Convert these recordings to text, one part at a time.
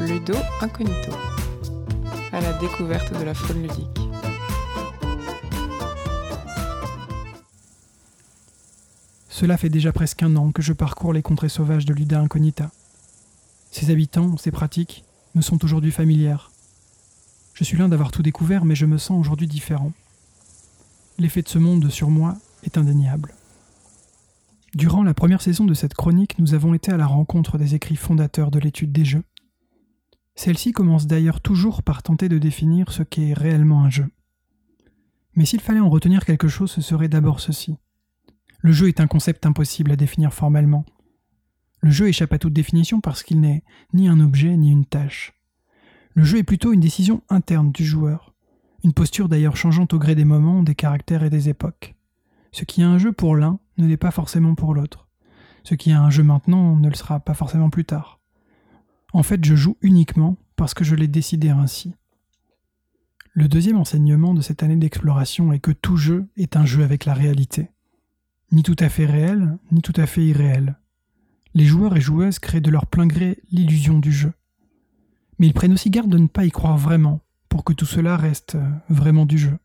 Ludo Incognito, à la découverte de la faune ludique. Cela fait déjà presque un an que je parcours les contrées sauvages de Luda Incognita. Ses habitants, ses pratiques, me sont aujourd'hui familières. Je suis loin d'avoir tout découvert, mais je me sens aujourd'hui différent. L'effet de ce monde sur moi est indéniable. Durant la première saison de cette chronique, nous avons été à la rencontre des écrits fondateurs de l'étude des jeux. Celle-ci commence d'ailleurs toujours par tenter de définir ce qu'est réellement un jeu. Mais s'il fallait en retenir quelque chose, ce serait d'abord ceci. Le jeu est un concept impossible à définir formellement. Le jeu échappe à toute définition parce qu'il n'est ni un objet ni une tâche. Le jeu est plutôt une décision interne du joueur, une posture d'ailleurs changeante au gré des moments, des caractères et des époques. Ce qui est un jeu pour l'un ne l'est pas forcément pour l'autre. Ce qui est un jeu maintenant ne le sera pas forcément plus tard. En fait, je joue uniquement parce que je l'ai décidé ainsi. Le deuxième enseignement de cette année d'exploration est que tout jeu est un jeu avec la réalité. Ni tout à fait réel, ni tout à fait irréel. Les joueurs et joueuses créent de leur plein gré l'illusion du jeu. Mais ils prennent aussi garde de ne pas y croire vraiment, pour que tout cela reste euh, vraiment du jeu.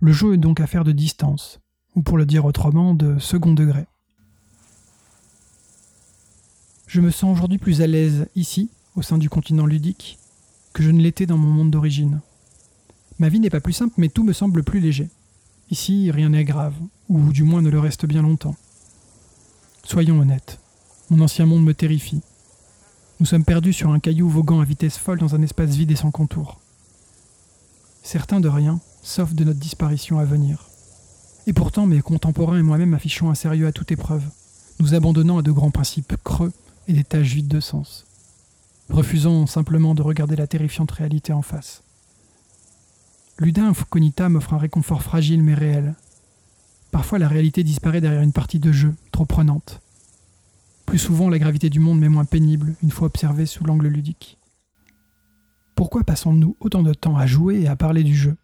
Le jeu est donc affaire de distance, ou pour le dire autrement, de second degré. Je me sens aujourd'hui plus à l'aise ici, au sein du continent ludique, que je ne l'étais dans mon monde d'origine. Ma vie n'est pas plus simple, mais tout me semble plus léger. Ici, rien n'est grave, ou du moins ne le reste bien longtemps. Soyons honnêtes, mon ancien monde me terrifie. Nous sommes perdus sur un caillou voguant à vitesse folle dans un espace vide et sans contour. Certains de rien, sauf de notre disparition à venir. Et pourtant, mes contemporains et moi-même affichons un sérieux à toute épreuve, nous abandonnant à de grands principes creux et des tâches vides de sens. Refusons simplement de regarder la terrifiante réalité en face. Ludin Cognita m'offre un réconfort fragile mais réel. Parfois la réalité disparaît derrière une partie de jeu trop prenante. Plus souvent la gravité du monde m'est moins pénible une fois observée sous l'angle ludique. Pourquoi passons-nous autant de temps à jouer et à parler du jeu?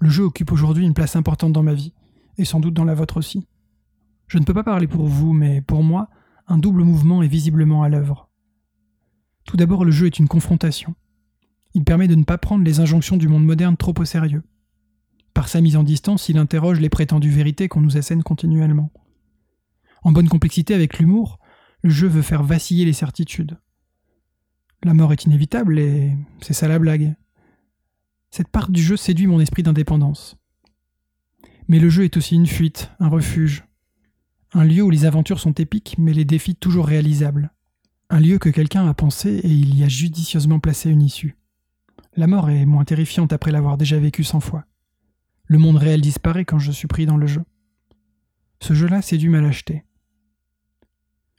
Le jeu occupe aujourd'hui une place importante dans ma vie, et sans doute dans la vôtre aussi. Je ne peux pas parler pour vous, mais pour moi, un double mouvement est visiblement à l'œuvre. Tout d'abord, le jeu est une confrontation. Il permet de ne pas prendre les injonctions du monde moderne trop au sérieux. Par sa mise en distance, il interroge les prétendues vérités qu'on nous assène continuellement. En bonne complexité avec l'humour, le jeu veut faire vaciller les certitudes. La mort est inévitable et c'est ça la blague. Cette part du jeu séduit mon esprit d'indépendance. Mais le jeu est aussi une fuite, un refuge, un lieu où les aventures sont épiques mais les défis toujours réalisables. Un lieu que quelqu'un a pensé et il y a judicieusement placé une issue. La mort est moins terrifiante après l'avoir déjà vécue cent fois. Le monde réel disparaît quand je suis pris dans le jeu. Ce jeu-là séduit ma lâcheté.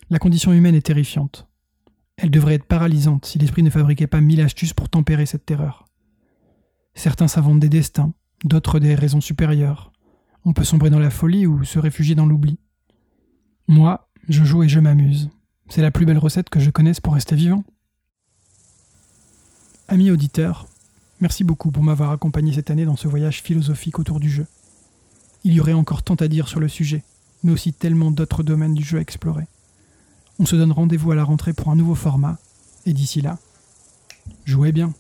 La condition humaine est terrifiante. Elle devrait être paralysante si l'esprit ne fabriquait pas mille astuces pour tempérer cette terreur. Certains s'inventent des destins, d'autres des raisons supérieures. On peut sombrer dans la folie ou se réfugier dans l'oubli. Moi, je joue et je m'amuse. C'est la plus belle recette que je connaisse pour rester vivant. Amis auditeurs, merci beaucoup pour m'avoir accompagné cette année dans ce voyage philosophique autour du jeu. Il y aurait encore tant à dire sur le sujet, mais aussi tellement d'autres domaines du jeu à explorer. On se donne rendez-vous à la rentrée pour un nouveau format, et d'ici là, jouez bien.